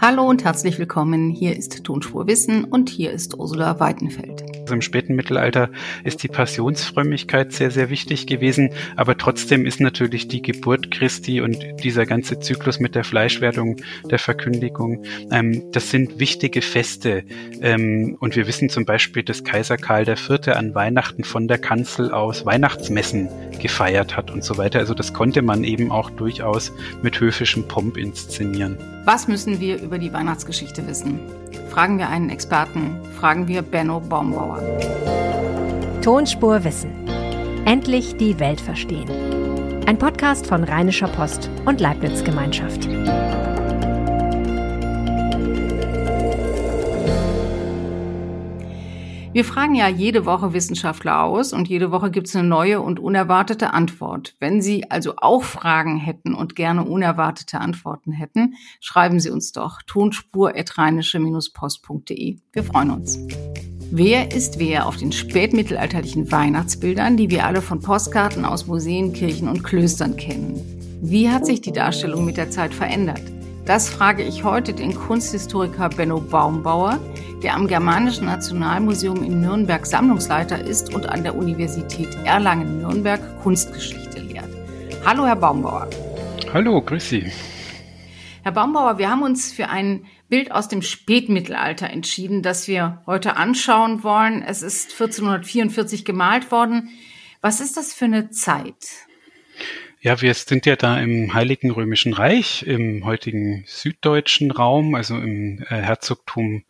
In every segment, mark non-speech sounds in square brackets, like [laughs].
Hallo und herzlich willkommen. Hier ist Tonspur Wissen und hier ist Ursula Weidenfeld. Also Im späten Mittelalter ist die Passionsfrömmigkeit sehr, sehr wichtig gewesen, aber trotzdem ist natürlich die Geburt Christi und dieser ganze Zyklus mit der Fleischwerdung, der Verkündigung, ähm, das sind wichtige Feste. Ähm, und wir wissen zum Beispiel, dass Kaiser Karl IV. an Weihnachten von der Kanzel aus Weihnachtsmessen gefeiert hat und so weiter. Also das konnte man eben auch durchaus mit höfischem Pomp inszenieren. Was müssen wir über die Weihnachtsgeschichte wissen? Fragen wir einen Experten, fragen wir Benno Baumbauer. Tonspur Wissen. Endlich die Welt verstehen. Ein Podcast von Rheinischer Post und Leibniz Gemeinschaft. Wir fragen ja jede Woche Wissenschaftler aus und jede Woche gibt es eine neue und unerwartete Antwort. Wenn Sie also auch Fragen hätten und gerne unerwartete Antworten hätten, schreiben Sie uns doch tonspur.rheinische-post.de. Wir freuen uns. Wer ist wer auf den spätmittelalterlichen Weihnachtsbildern, die wir alle von Postkarten aus Museen, Kirchen und Klöstern kennen? Wie hat sich die Darstellung mit der Zeit verändert? Das frage ich heute den Kunsthistoriker Benno Baumbauer, der am Germanischen Nationalmuseum in Nürnberg Sammlungsleiter ist und an der Universität Erlangen-Nürnberg Kunstgeschichte lehrt. Hallo, Herr Baumbauer. Hallo, grüß Sie. Herr Baumbauer, wir haben uns für ein Bild aus dem Spätmittelalter entschieden, das wir heute anschauen wollen. Es ist 1444 gemalt worden. Was ist das für eine Zeit? Ja, wir sind ja da im Heiligen Römischen Reich, im heutigen süddeutschen Raum, also im äh, Herzogtum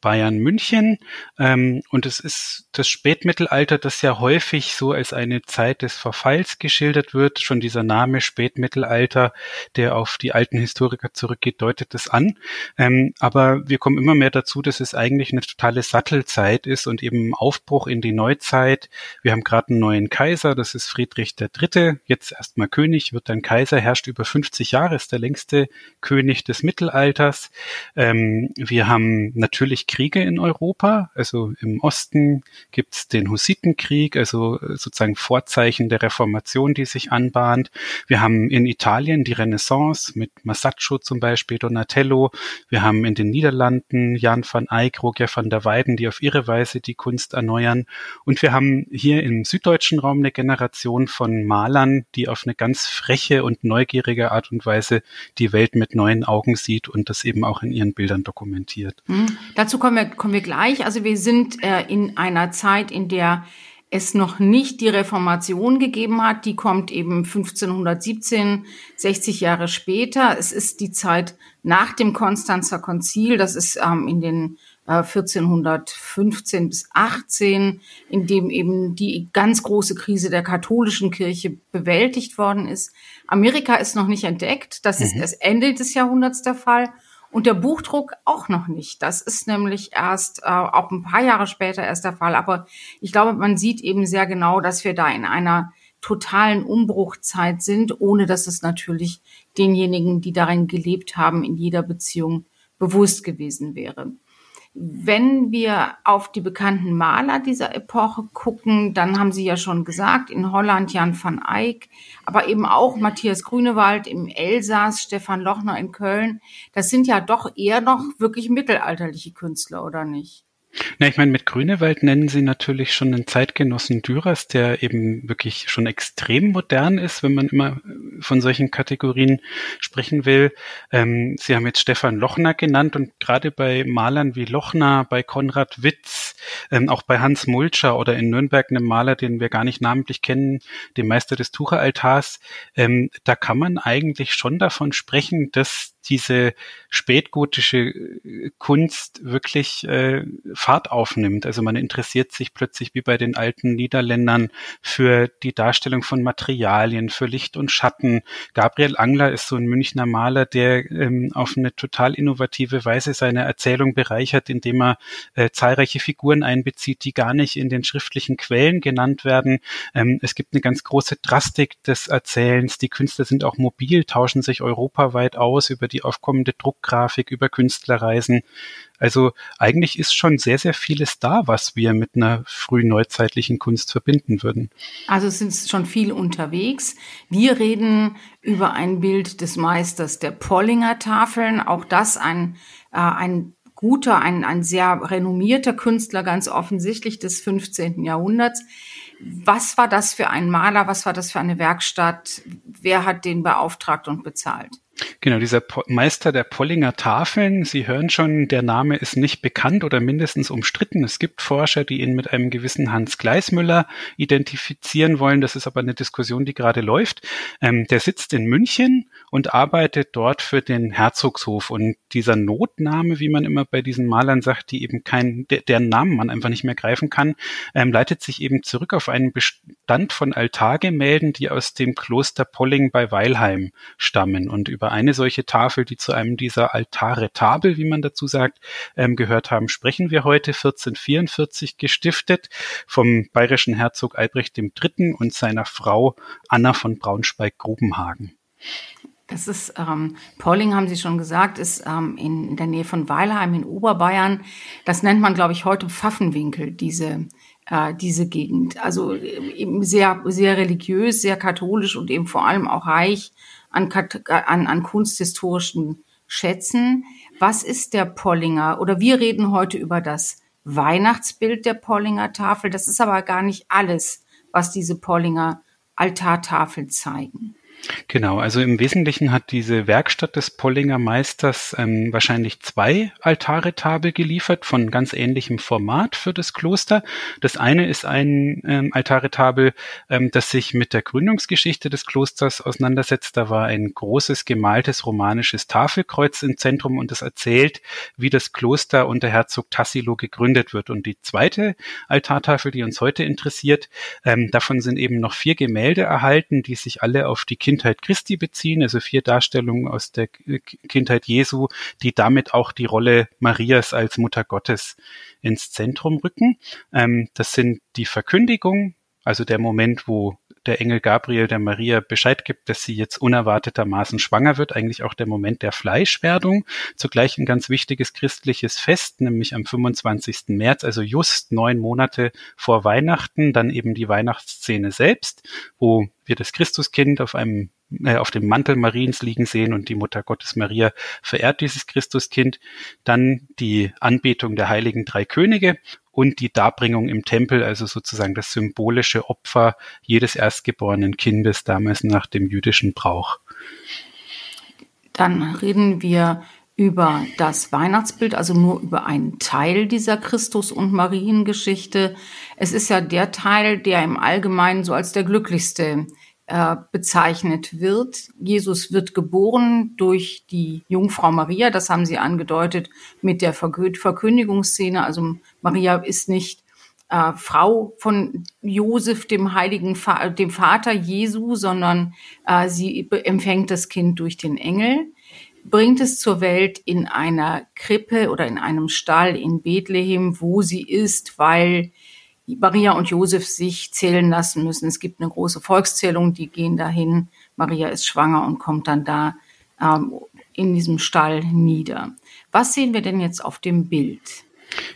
Bayern München. Ähm, und es ist das Spätmittelalter, das ja häufig so als eine Zeit des Verfalls geschildert wird. Schon dieser Name Spätmittelalter, der auf die alten Historiker zurückgeht, deutet das an. Ähm, aber wir kommen immer mehr dazu, dass es eigentlich eine totale Sattelzeit ist und eben Aufbruch in die Neuzeit. Wir haben gerade einen neuen Kaiser, das ist Friedrich III., jetzt erstmal König, wird dann Kaiser, herrscht über 50 Jahre, ist der längste König des Mittelalters. Ähm, wir haben natürlich Kriege in Europa. Also im Osten gibt's den Hussitenkrieg, also sozusagen Vorzeichen der Reformation, die sich anbahnt. Wir haben in Italien die Renaissance mit Masaccio zum Beispiel, Donatello. Wir haben in den Niederlanden Jan van Eyck, Roger van der Weyden, die auf ihre Weise die Kunst erneuern. Und wir haben hier im süddeutschen Raum eine Generation von Malern, die auf eine ganz freche und neugierige Art und Weise die Welt mit neuen Augen sieht und das eben auch in ihren Bildern dokumentiert. Mhm. Dazu kommen wir, kommen wir gleich. Also wir sind äh, in einer Zeit, in der es noch nicht die Reformation gegeben hat. Die kommt eben 1517, 60 Jahre später. Es ist die Zeit nach dem Konstanzer Konzil. Das ist ähm, in den äh, 1415 bis 18, in dem eben die ganz große Krise der katholischen Kirche bewältigt worden ist. Amerika ist noch nicht entdeckt. Das mhm. ist erst Ende des Jahrhunderts der Fall. Und der Buchdruck auch noch nicht. Das ist nämlich erst äh, auch ein paar Jahre später erst der Fall. Aber ich glaube, man sieht eben sehr genau, dass wir da in einer totalen Umbruchzeit sind, ohne dass es natürlich denjenigen, die darin gelebt haben, in jeder Beziehung bewusst gewesen wäre. Wenn wir auf die bekannten Maler dieser Epoche gucken, dann haben Sie ja schon gesagt, in Holland Jan van Eyck, aber eben auch Matthias Grünewald im Elsass, Stefan Lochner in Köln. Das sind ja doch eher noch wirklich mittelalterliche Künstler, oder nicht? Na, ich meine, mit Grünewald nennen Sie natürlich schon einen Zeitgenossen Dürers, der eben wirklich schon extrem modern ist, wenn man immer von solchen Kategorien sprechen will. Ähm, Sie haben jetzt Stefan Lochner genannt und gerade bei Malern wie Lochner, bei Konrad Witz, ähm, auch bei Hans Mulcher oder in Nürnberg einem Maler, den wir gar nicht namentlich kennen, dem Meister des Tucheraltars, ähm, da kann man eigentlich schon davon sprechen, dass diese spätgotische äh, Kunst wirklich äh, Fahrt aufnimmt. Also man interessiert sich plötzlich wie bei den alten Niederländern für die Darstellung von Materialien, für Licht und Schatten. Gabriel Angler ist so ein Münchner Maler, der ähm, auf eine total innovative Weise seine Erzählung bereichert, indem er äh, zahlreiche Figuren Figuren einbezieht, die gar nicht in den schriftlichen Quellen genannt werden. Ähm, es gibt eine ganz große Drastik des Erzählens. Die Künstler sind auch mobil, tauschen sich europaweit aus über die aufkommende Druckgrafik, über Künstlerreisen. Also eigentlich ist schon sehr, sehr vieles da, was wir mit einer frühneuzeitlichen Kunst verbinden würden. Also es sind schon viel unterwegs. Wir reden über ein Bild des Meisters der Pollinger Tafeln. Auch das ein, äh, ein guter, ein, ein sehr renommierter Künstler, ganz offensichtlich des 15. Jahrhunderts. Was war das für ein Maler? Was war das für eine Werkstatt? Wer hat den beauftragt und bezahlt? Genau, dieser Meister der Pollinger Tafeln, Sie hören schon, der Name ist nicht bekannt oder mindestens umstritten. Es gibt Forscher, die ihn mit einem gewissen Hans Gleismüller identifizieren wollen. Das ist aber eine Diskussion, die gerade läuft. Ähm, der sitzt in München und arbeitet dort für den Herzogshof. Und dieser Notname, wie man immer bei diesen Malern sagt, die eben kein, der, deren Namen man einfach nicht mehr greifen kann, ähm, leitet sich eben zurück auf einen Bestand von Altargemälden, die aus dem Kloster Polling bei Weilheim stammen und über eine solche Tafel, die zu einem dieser Altare Tabel, wie man dazu sagt, ähm, gehört haben, sprechen wir heute 1444 gestiftet vom bayerischen Herzog Albrecht III. und seiner Frau Anna von Braunschweig-Grubenhagen. Das ist, ähm, Polling, haben Sie schon gesagt, ist ähm, in, in der Nähe von Weilheim in Oberbayern. Das nennt man, glaube ich, heute Pfaffenwinkel, diese, äh, diese Gegend. Also eben sehr, sehr religiös, sehr katholisch und eben vor allem auch reich an, an, an kunsthistorischen Schätzen. Was ist der Pollinger? Oder wir reden heute über das Weihnachtsbild der Pollinger Tafel. Das ist aber gar nicht alles, was diese Pollinger Altartafeln zeigen. Genau, also im Wesentlichen hat diese Werkstatt des Pollinger Meisters ähm, wahrscheinlich zwei Altaretabel geliefert von ganz ähnlichem Format für das Kloster. Das eine ist ein ähm, Altaretabel, ähm, das sich mit der Gründungsgeschichte des Klosters auseinandersetzt. Da war ein großes gemaltes romanisches Tafelkreuz im Zentrum und das erzählt, wie das Kloster unter Herzog Tassilo gegründet wird. Und die zweite Altartafel, die uns heute interessiert, ähm, davon sind eben noch vier Gemälde erhalten, die sich alle auf die Kindheit Christi beziehen, also vier Darstellungen aus der Kindheit Jesu, die damit auch die Rolle Marias als Mutter Gottes ins Zentrum rücken. Ähm, das sind die Verkündigung, also der Moment, wo der Engel Gabriel der Maria Bescheid gibt, dass sie jetzt unerwartetermaßen schwanger wird, eigentlich auch der Moment der Fleischwerdung, zugleich ein ganz wichtiges christliches Fest, nämlich am 25. März, also just neun Monate vor Weihnachten, dann eben die Weihnachtsszene selbst, wo wir das Christuskind auf einem äh, auf dem Mantel Mariens liegen sehen und die Mutter Gottes Maria verehrt dieses Christuskind. Dann die Anbetung der heiligen drei Könige und die Darbringung im Tempel, also sozusagen das symbolische Opfer jedes erstgeborenen Kindes damals nach dem jüdischen Brauch. Dann reden wir über das Weihnachtsbild, also nur über einen Teil dieser Christus- und Mariengeschichte. Es ist ja der Teil, der im Allgemeinen so als der glücklichste äh, bezeichnet wird. Jesus wird geboren durch die Jungfrau Maria, das haben Sie angedeutet mit der Verkündigungsszene. Also Maria ist nicht äh, Frau von Josef, dem heiligen, Va dem Vater Jesu, sondern äh, sie empfängt das Kind durch den Engel, bringt es zur Welt in einer Krippe oder in einem Stall in Bethlehem, wo sie ist, weil Maria und Josef sich zählen lassen müssen. Es gibt eine große Volkszählung, die gehen dahin. Maria ist schwanger und kommt dann da ähm, in diesem Stall nieder. Was sehen wir denn jetzt auf dem Bild?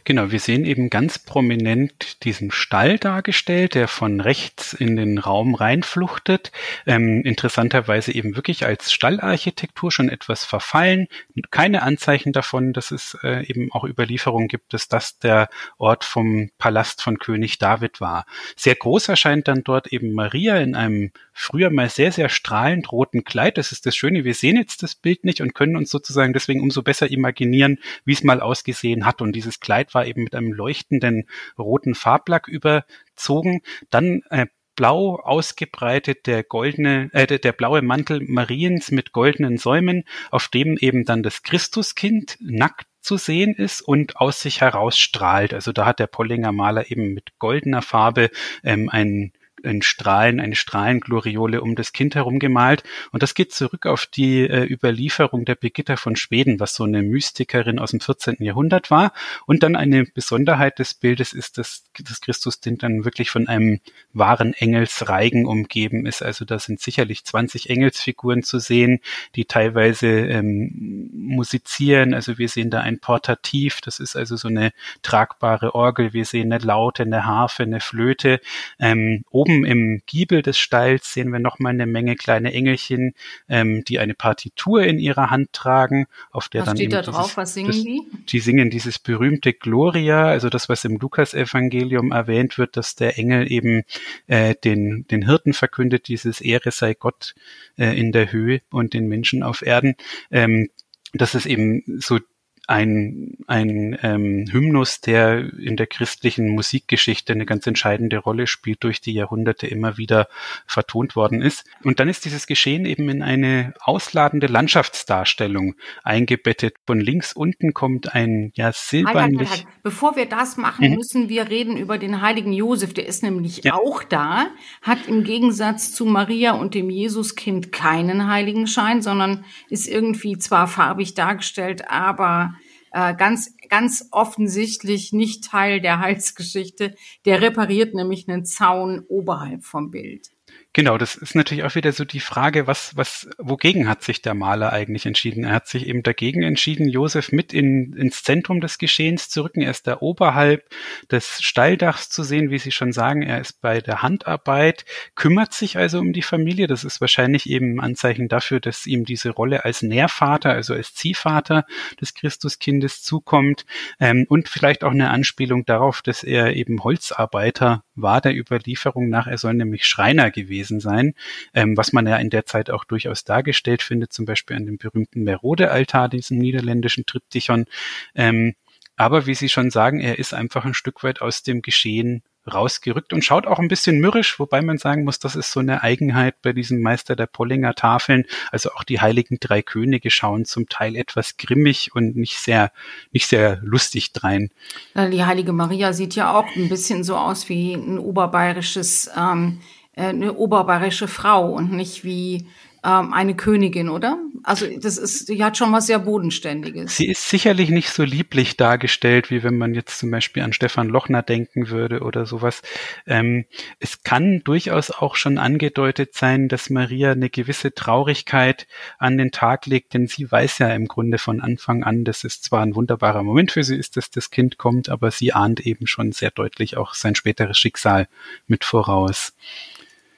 Genau, wir sehen eben ganz prominent diesen Stall dargestellt, der von rechts in den Raum reinfluchtet. Ähm, interessanterweise eben wirklich als Stallarchitektur schon etwas verfallen. Keine Anzeichen davon, dass es äh, eben auch Überlieferungen gibt, dass das der Ort vom Palast von König David war. Sehr groß erscheint dann dort eben Maria in einem früher mal sehr, sehr strahlend roten Kleid. Das ist das Schöne. Wir sehen jetzt das Bild nicht und können uns sozusagen deswegen umso besser imaginieren, wie es mal ausgesehen hat. Und dieses Kleid war eben mit einem leuchtenden roten Farblack überzogen. Dann äh, blau ausgebreitet der goldene, äh, der, der blaue Mantel Mariens mit goldenen Säumen, auf dem eben dann das Christuskind nackt zu sehen ist und aus sich heraus. Also da hat der Pollinger Maler eben mit goldener Farbe ähm, ein ein Strahlen, eine Strahlengloriole um das Kind herum gemalt. Und das geht zurück auf die äh, Überlieferung der Birgitta von Schweden, was so eine Mystikerin aus dem 14. Jahrhundert war. Und dann eine Besonderheit des Bildes ist, dass das Christuskind dann wirklich von einem wahren Engelsreigen umgeben ist. Also da sind sicherlich 20 Engelsfiguren zu sehen, die teilweise ähm, musizieren. Also wir sehen da ein Portativ, das ist also so eine tragbare Orgel. Wir sehen eine Laute, eine Harfe, eine Flöte. Ähm, oben im Giebel des Stalls sehen wir nochmal eine Menge kleine Engelchen, ähm, die eine Partitur in ihrer Hand tragen, auf der was dann steht eben da drauf? dieses, was singen das, die? die singen dieses berühmte Gloria, also das, was im Lukas-Evangelium erwähnt wird, dass der Engel eben äh, den, den Hirten verkündet, dieses Ehre sei Gott äh, in der Höhe und den Menschen auf Erden. Ähm, das ist eben so ein, ein ähm, Hymnus, der in der christlichen Musikgeschichte eine ganz entscheidende Rolle spielt, durch die Jahrhunderte immer wieder vertont worden ist. Und dann ist dieses Geschehen eben in eine ausladende Landschaftsdarstellung eingebettet. Von links unten kommt ein ja silbernlich. Halt, halt, halt. Bevor wir das machen, mhm. müssen wir reden über den heiligen Josef. Der ist nämlich ja. auch da, hat im Gegensatz zu Maria und dem Jesuskind keinen Heiligenschein, sondern ist irgendwie zwar farbig dargestellt, aber äh, ganz, ganz offensichtlich nicht Teil der [laughs] Heilsgeschichte. Der repariert nämlich einen Zaun oberhalb vom Bild. Genau, das ist natürlich auch wieder so die Frage, was, was, wogegen hat sich der Maler eigentlich entschieden? Er hat sich eben dagegen entschieden, Josef mit in, ins Zentrum des Geschehens zu rücken. Er ist da oberhalb des Stalldachs zu sehen, wie Sie schon sagen. Er ist bei der Handarbeit, kümmert sich also um die Familie. Das ist wahrscheinlich eben ein Anzeichen dafür, dass ihm diese Rolle als Nährvater, also als Ziehvater des Christuskindes zukommt. Ähm, und vielleicht auch eine Anspielung darauf, dass er eben Holzarbeiter war der Überlieferung nach. Er soll nämlich Schreiner gewesen gewesen sein, ähm, was man ja in der Zeit auch durchaus dargestellt findet, zum Beispiel an dem berühmten Merode-Altar, diesem niederländischen Triptychon. Ähm, aber wie Sie schon sagen, er ist einfach ein Stück weit aus dem Geschehen rausgerückt und schaut auch ein bisschen mürrisch, wobei man sagen muss, das ist so eine Eigenheit bei diesem Meister der Pollinger Tafeln. Also auch die heiligen drei Könige schauen zum Teil etwas grimmig und nicht sehr, nicht sehr lustig drein. Die heilige Maria sieht ja auch ein bisschen so aus wie ein oberbayerisches ähm, äh, eine oberbayerische Frau und nicht wie ähm, eine Königin, oder? Also das ist, die hat schon was sehr Bodenständiges. Sie ist sicherlich nicht so lieblich dargestellt, wie wenn man jetzt zum Beispiel an Stefan Lochner denken würde oder sowas. Ähm, es kann durchaus auch schon angedeutet sein, dass Maria eine gewisse Traurigkeit an den Tag legt, denn sie weiß ja im Grunde von Anfang an, dass es zwar ein wunderbarer Moment für sie ist, dass das Kind kommt, aber sie ahnt eben schon sehr deutlich auch sein späteres Schicksal mit voraus.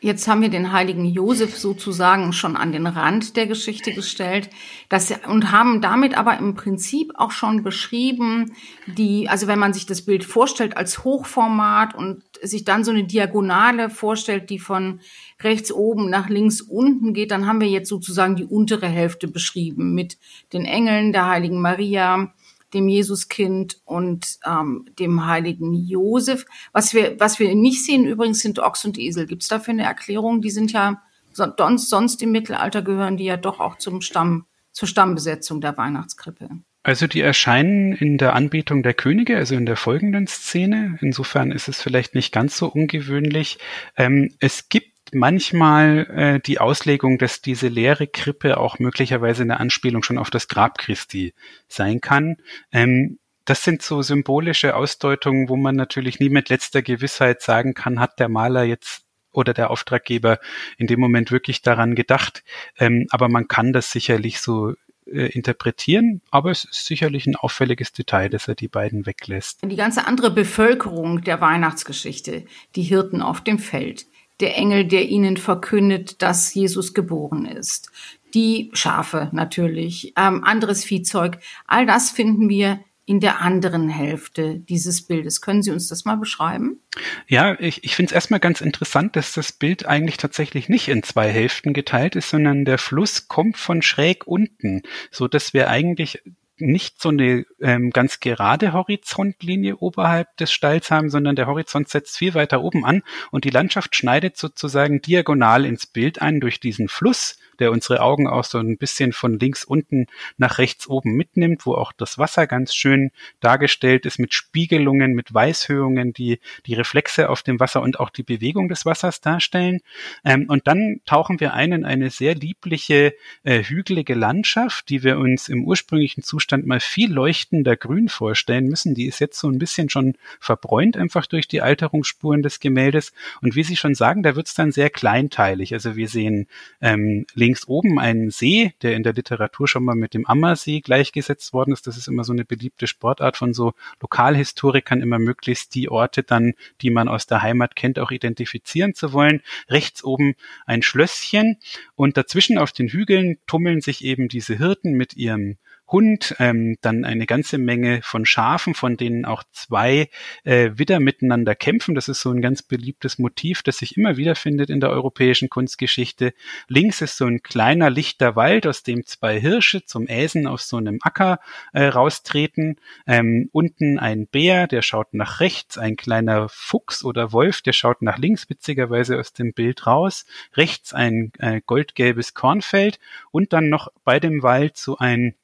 Jetzt haben wir den heiligen Josef sozusagen schon an den Rand der Geschichte gestellt das, und haben damit aber im Prinzip auch schon beschrieben, die, also wenn man sich das Bild vorstellt als Hochformat und sich dann so eine Diagonale vorstellt, die von rechts oben nach links unten geht, dann haben wir jetzt sozusagen die untere Hälfte beschrieben mit den Engeln der heiligen Maria, dem Jesuskind und ähm, dem heiligen Josef. Was wir, was wir nicht sehen übrigens sind Ochs und Esel. Gibt es dafür eine Erklärung? Die sind ja sonst, sonst im Mittelalter gehören die ja doch auch zum Stamm, zur Stammbesetzung der Weihnachtskrippe. Also die erscheinen in der Anbetung der Könige, also in der folgenden Szene. Insofern ist es vielleicht nicht ganz so ungewöhnlich. Ähm, es gibt manchmal äh, die Auslegung, dass diese leere Krippe auch möglicherweise eine Anspielung schon auf das Grab Christi sein kann. Ähm, das sind so symbolische Ausdeutungen, wo man natürlich nie mit letzter Gewissheit sagen kann, hat der Maler jetzt oder der Auftraggeber in dem Moment wirklich daran gedacht. Ähm, aber man kann das sicherlich so äh, interpretieren, aber es ist sicherlich ein auffälliges Detail, dass er die beiden weglässt. Die ganze andere Bevölkerung der Weihnachtsgeschichte, die Hirten auf dem Feld, der Engel, der ihnen verkündet, dass Jesus geboren ist. Die Schafe natürlich, ähm, anderes Viehzeug, all das finden wir in der anderen Hälfte dieses Bildes. Können Sie uns das mal beschreiben? Ja, ich, ich finde es erstmal ganz interessant, dass das Bild eigentlich tatsächlich nicht in zwei Hälften geteilt ist, sondern der Fluss kommt von schräg unten, so dass wir eigentlich nicht so eine ähm, ganz gerade Horizontlinie oberhalb des Stalls haben, sondern der Horizont setzt viel weiter oben an und die Landschaft schneidet sozusagen diagonal ins Bild ein durch diesen Fluss, der unsere Augen auch so ein bisschen von links unten nach rechts oben mitnimmt, wo auch das Wasser ganz schön dargestellt ist mit Spiegelungen, mit Weißhöhungen, die die Reflexe auf dem Wasser und auch die Bewegung des Wassers darstellen. Ähm, und dann tauchen wir ein in eine sehr liebliche, äh, hügelige Landschaft, die wir uns im ursprünglichen Zustand mal viel leuchtender grün vorstellen müssen. Die ist jetzt so ein bisschen schon verbräunt einfach durch die Alterungsspuren des Gemäldes. Und wie Sie schon sagen, da wird es dann sehr kleinteilig. Also wir sehen ähm, oben einen See, der in der Literatur schon mal mit dem Ammersee gleichgesetzt worden ist. Das ist immer so eine beliebte Sportart von so Lokalhistorikern, immer möglichst die Orte dann, die man aus der Heimat kennt, auch identifizieren zu wollen. Rechts oben ein Schlösschen und dazwischen auf den Hügeln tummeln sich eben diese Hirten mit ihrem Hund, ähm, dann eine ganze Menge von Schafen, von denen auch zwei äh, wieder miteinander kämpfen. Das ist so ein ganz beliebtes Motiv, das sich immer wieder findet in der europäischen Kunstgeschichte. Links ist so ein kleiner lichter Wald, aus dem zwei Hirsche zum Äsen auf so einem Acker äh, raustreten. Ähm, unten ein Bär, der schaut nach rechts, ein kleiner Fuchs oder Wolf, der schaut nach links, witzigerweise aus dem Bild raus. Rechts ein äh, goldgelbes Kornfeld und dann noch bei dem Wald so ein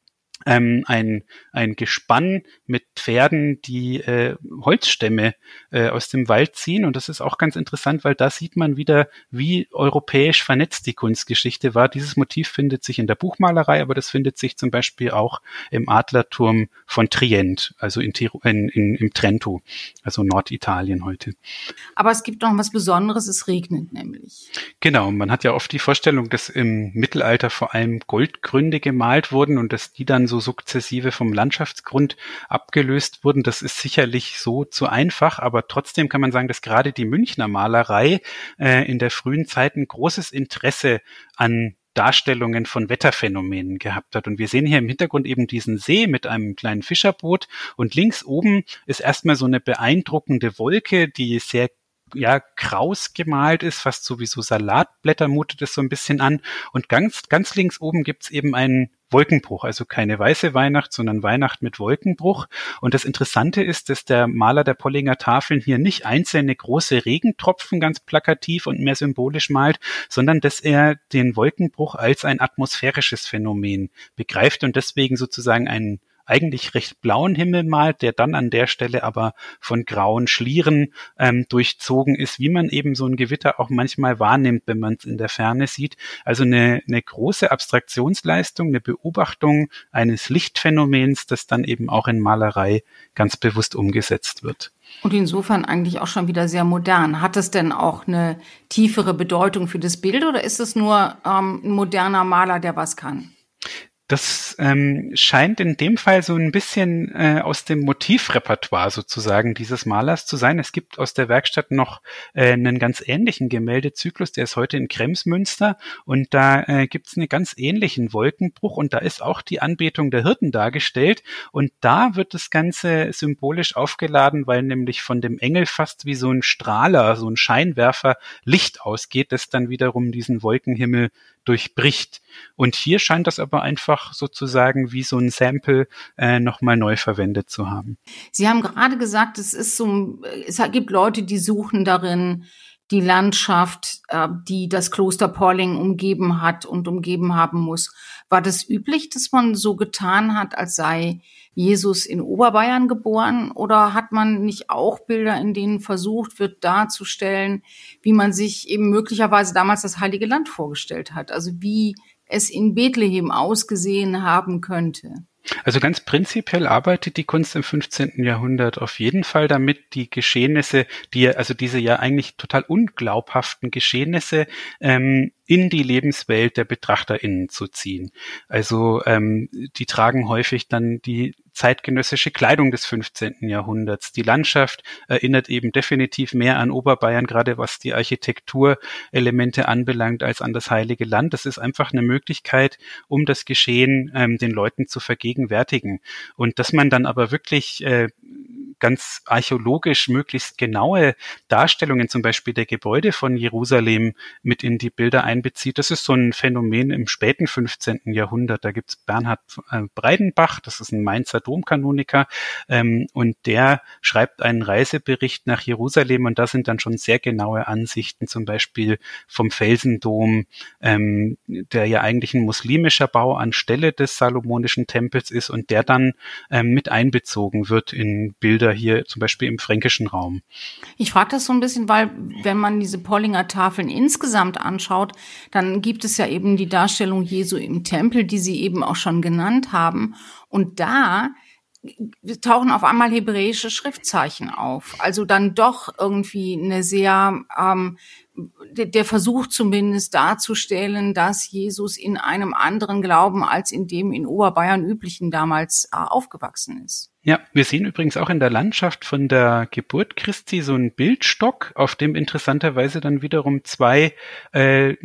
ähm, ein, ein Gespann mit Pferden, die äh, Holzstämme äh, aus dem Wald ziehen. Und das ist auch ganz interessant, weil da sieht man wieder, wie europäisch vernetzt die Kunstgeschichte war. Dieses Motiv findet sich in der Buchmalerei, aber das findet sich zum Beispiel auch im Adlerturm von Trient, also in, in, in, im Trento, also Norditalien heute. Aber es gibt noch was Besonderes, es regnet nämlich. Genau, man hat ja oft die Vorstellung, dass im Mittelalter vor allem Goldgründe gemalt wurden und dass die dann so sukzessive vom Landschaftsgrund abgelöst wurden. Das ist sicherlich so zu einfach, aber trotzdem kann man sagen, dass gerade die Münchner Malerei äh, in der frühen Zeit ein großes Interesse an Darstellungen von Wetterphänomenen gehabt hat. Und wir sehen hier im Hintergrund eben diesen See mit einem kleinen Fischerboot und links oben ist erstmal so eine beeindruckende Wolke, die sehr ja, kraus gemalt ist, fast sowieso Salatblätter mutet es so ein bisschen an. Und ganz, ganz links oben gibt's eben einen Wolkenbruch, also keine weiße Weihnacht, sondern Weihnacht mit Wolkenbruch. Und das Interessante ist, dass der Maler der Pollinger Tafeln hier nicht einzelne große Regentropfen ganz plakativ und mehr symbolisch malt, sondern dass er den Wolkenbruch als ein atmosphärisches Phänomen begreift und deswegen sozusagen einen eigentlich recht blauen Himmel malt, der dann an der Stelle aber von grauen Schlieren ähm, durchzogen ist, wie man eben so ein Gewitter auch manchmal wahrnimmt, wenn man es in der Ferne sieht. Also eine, eine große Abstraktionsleistung, eine Beobachtung eines Lichtphänomens, das dann eben auch in Malerei ganz bewusst umgesetzt wird. Und insofern eigentlich auch schon wieder sehr modern. Hat es denn auch eine tiefere Bedeutung für das Bild oder ist es nur ähm, ein moderner Maler, der was kann? Das ähm, scheint in dem Fall so ein bisschen äh, aus dem Motivrepertoire sozusagen dieses Malers zu sein. Es gibt aus der Werkstatt noch äh, einen ganz ähnlichen Gemäldezyklus, der ist heute in Kremsmünster. Und da äh, gibt es einen ganz ähnlichen Wolkenbruch. Und da ist auch die Anbetung der Hirten dargestellt. Und da wird das Ganze symbolisch aufgeladen, weil nämlich von dem Engel fast wie so ein Strahler, so ein Scheinwerfer Licht ausgeht, das dann wiederum diesen Wolkenhimmel durchbricht. Und hier scheint das aber einfach sozusagen wie so ein Sample äh, nochmal neu verwendet zu haben. Sie haben gerade gesagt, es ist so, es gibt Leute, die suchen darin die Landschaft, äh, die das Kloster Porling umgeben hat und umgeben haben muss. War das üblich, dass man so getan hat, als sei Jesus in Oberbayern geboren? Oder hat man nicht auch Bilder, in denen versucht wird darzustellen, wie man sich eben möglicherweise damals das Heilige Land vorgestellt hat? Also wie es in Bethlehem ausgesehen haben könnte? Also ganz prinzipiell arbeitet die Kunst im 15. Jahrhundert auf jeden Fall damit, die Geschehnisse, die also diese ja eigentlich total unglaubhaften Geschehnisse ähm, in die Lebenswelt der BetrachterInnen zu ziehen. Also ähm, die tragen häufig dann die zeitgenössische Kleidung des 15. Jahrhunderts. Die Landschaft erinnert eben definitiv mehr an Oberbayern, gerade was die Architekturelemente anbelangt, als an das Heilige Land. Das ist einfach eine Möglichkeit, um das Geschehen ähm, den Leuten zu vergegenwärtigen. Und dass man dann aber wirklich äh, ganz archäologisch möglichst genaue Darstellungen zum Beispiel der Gebäude von Jerusalem mit in die Bilder einbezieht. Das ist so ein Phänomen im späten 15. Jahrhundert. Da gibt's Bernhard äh, Breidenbach, das ist ein Mainzer Domkanoniker, ähm, und der schreibt einen Reisebericht nach Jerusalem und da sind dann schon sehr genaue Ansichten, zum Beispiel vom Felsendom, ähm, der ja eigentlich ein muslimischer Bau anstelle des Salomonischen Tempels ist und der dann ähm, mit einbezogen wird in Bilder hier zum Beispiel im fränkischen Raum. Ich frage das so ein bisschen, weil wenn man diese Pollinger Tafeln insgesamt anschaut, dann gibt es ja eben die Darstellung Jesu im Tempel, die Sie eben auch schon genannt haben. Und da tauchen auf einmal hebräische Schriftzeichen auf. Also dann doch irgendwie eine sehr ähm, der Versuch zumindest darzustellen, dass Jesus in einem anderen Glauben als in dem in Oberbayern üblichen damals äh, aufgewachsen ist. Ja, wir sehen übrigens auch in der Landschaft von der Geburt Christi so einen Bildstock, auf dem interessanterweise dann wiederum zwei äh,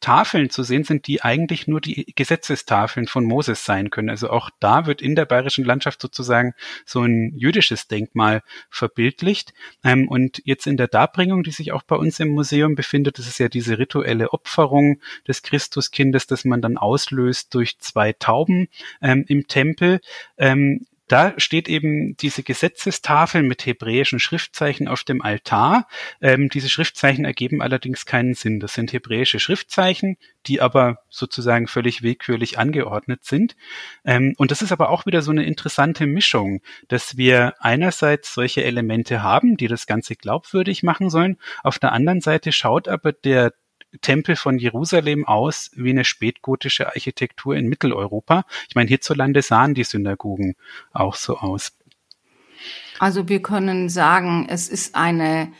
Tafeln zu sehen sind, die eigentlich nur die Gesetzestafeln von Moses sein können. Also auch da wird in der bayerischen Landschaft sozusagen so ein jüdisches Denkmal verbildlicht. Ähm, und jetzt in der Darbringung, die sich auch bei uns im Museum befindet, das ist ja diese rituelle Opferung des Christuskindes, das man dann auslöst durch zwei Tauben ähm, im Tempel. Ähm, da steht eben diese Gesetzestafel mit hebräischen Schriftzeichen auf dem Altar. Ähm, diese Schriftzeichen ergeben allerdings keinen Sinn. Das sind hebräische Schriftzeichen, die aber sozusagen völlig willkürlich angeordnet sind. Ähm, und das ist aber auch wieder so eine interessante Mischung, dass wir einerseits solche Elemente haben, die das Ganze glaubwürdig machen sollen. Auf der anderen Seite schaut aber der Tempel von Jerusalem aus wie eine spätgotische Architektur in Mitteleuropa. Ich meine, hierzulande sahen die Synagogen auch so aus. Also wir können sagen, es ist eine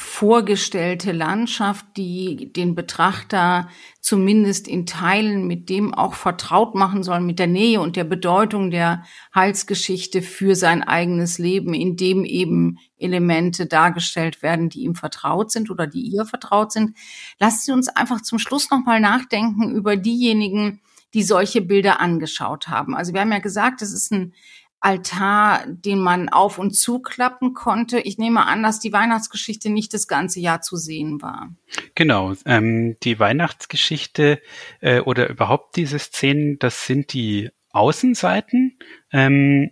vorgestellte Landschaft, die den Betrachter zumindest in Teilen mit dem auch vertraut machen soll, mit der Nähe und der Bedeutung der Heilsgeschichte für sein eigenes Leben, in dem eben Elemente dargestellt werden, die ihm vertraut sind oder die ihr vertraut sind. Lasst Sie uns einfach zum Schluss nochmal nachdenken über diejenigen, die solche Bilder angeschaut haben. Also wir haben ja gesagt, es ist ein Altar, den man auf und zuklappen konnte. Ich nehme an, dass die Weihnachtsgeschichte nicht das ganze Jahr zu sehen war. Genau, ähm, die Weihnachtsgeschichte äh, oder überhaupt diese Szenen, das sind die Außenseiten ähm,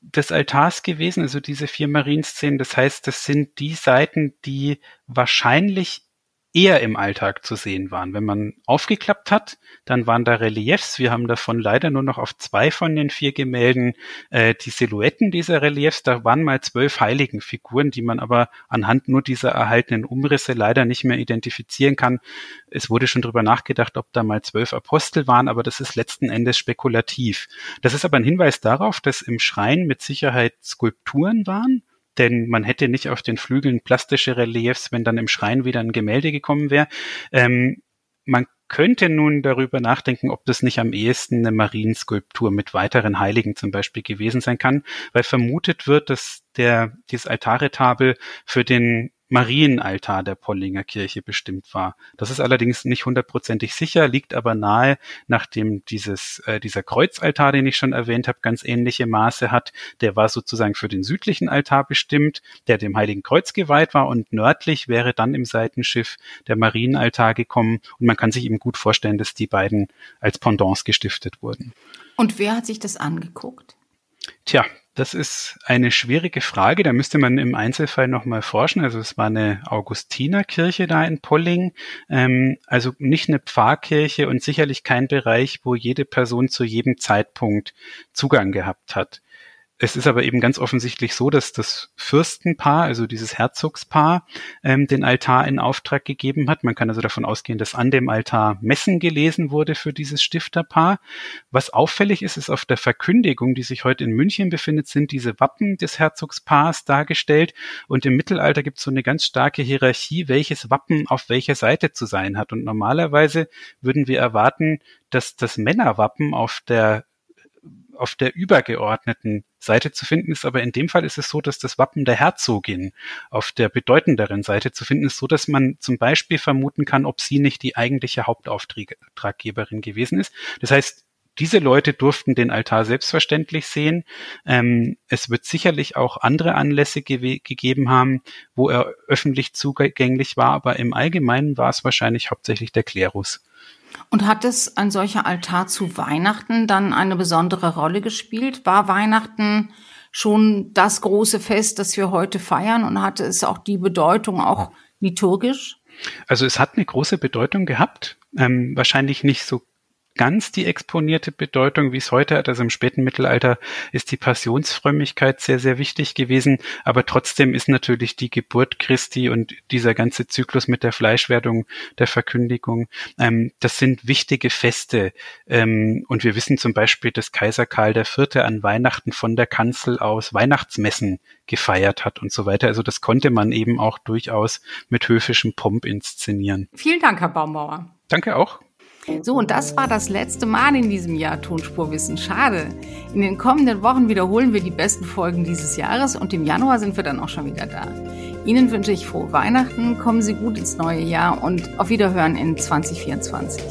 des Altars gewesen, also diese vier Marienszenen. Das heißt, das sind die Seiten, die wahrscheinlich eher im Alltag zu sehen waren. Wenn man aufgeklappt hat, dann waren da Reliefs. Wir haben davon leider nur noch auf zwei von den vier Gemälden äh, die Silhouetten dieser Reliefs. Da waren mal zwölf Heiligenfiguren, die man aber anhand nur dieser erhaltenen Umrisse leider nicht mehr identifizieren kann. Es wurde schon darüber nachgedacht, ob da mal zwölf Apostel waren, aber das ist letzten Endes spekulativ. Das ist aber ein Hinweis darauf, dass im Schrein mit Sicherheit Skulpturen waren denn man hätte nicht auf den Flügeln plastische Reliefs, wenn dann im Schrein wieder ein Gemälde gekommen wäre. Ähm, man könnte nun darüber nachdenken, ob das nicht am ehesten eine Marienskulptur mit weiteren Heiligen zum Beispiel gewesen sein kann, weil vermutet wird, dass der, dieses Altaretabel für den Marienaltar der Pollinger Kirche bestimmt war. Das ist allerdings nicht hundertprozentig sicher, liegt aber nahe, nachdem dieses, äh, dieser Kreuzaltar, den ich schon erwähnt habe, ganz ähnliche Maße hat. Der war sozusagen für den südlichen Altar bestimmt, der dem Heiligen Kreuz geweiht war und nördlich wäre dann im Seitenschiff der Marienaltar gekommen und man kann sich eben gut vorstellen, dass die beiden als Pendants gestiftet wurden. Und wer hat sich das angeguckt? Tja, das ist eine schwierige Frage. Da müsste man im Einzelfall nochmal forschen. Also es war eine Augustinerkirche da in Polling. Ähm, also nicht eine Pfarrkirche und sicherlich kein Bereich, wo jede Person zu jedem Zeitpunkt Zugang gehabt hat. Es ist aber eben ganz offensichtlich so, dass das Fürstenpaar, also dieses Herzogspaar, ähm, den Altar in Auftrag gegeben hat. Man kann also davon ausgehen, dass an dem Altar Messen gelesen wurde für dieses Stifterpaar. Was auffällig ist, ist auf der Verkündigung, die sich heute in München befindet, sind diese Wappen des Herzogspaars dargestellt. Und im Mittelalter gibt es so eine ganz starke Hierarchie, welches Wappen auf welcher Seite zu sein hat. Und normalerweise würden wir erwarten, dass das Männerwappen auf der auf der übergeordneten Seite zu finden ist, aber in dem Fall ist es so, dass das Wappen der Herzogin auf der bedeutenderen Seite zu finden ist, so dass man zum Beispiel vermuten kann, ob sie nicht die eigentliche Hauptauftraggeberin gewesen ist. Das heißt, diese Leute durften den Altar selbstverständlich sehen. Ähm, es wird sicherlich auch andere Anlässe ge gegeben haben, wo er öffentlich zugänglich war, aber im Allgemeinen war es wahrscheinlich hauptsächlich der Klerus. Und hat es ein solcher Altar zu Weihnachten dann eine besondere Rolle gespielt? War Weihnachten schon das große Fest, das wir heute feiern und hatte es auch die Bedeutung auch liturgisch? Also es hat eine große Bedeutung gehabt, ähm, wahrscheinlich nicht so ganz die exponierte Bedeutung, wie es heute hat. Also im späten Mittelalter ist die Passionsfrömmigkeit sehr, sehr wichtig gewesen. Aber trotzdem ist natürlich die Geburt Christi und dieser ganze Zyklus mit der Fleischwerdung, der Verkündigung, ähm, das sind wichtige Feste. Ähm, und wir wissen zum Beispiel, dass Kaiser Karl IV. an Weihnachten von der Kanzel aus Weihnachtsmessen gefeiert hat und so weiter. Also das konnte man eben auch durchaus mit höfischem Pomp inszenieren. Vielen Dank, Herr Baumbauer. Danke auch. So, und das war das letzte Mal in diesem Jahr Tonspurwissen. Schade. In den kommenden Wochen wiederholen wir die besten Folgen dieses Jahres und im Januar sind wir dann auch schon wieder da. Ihnen wünsche ich frohe Weihnachten, kommen Sie gut ins neue Jahr und auf Wiederhören in 2024.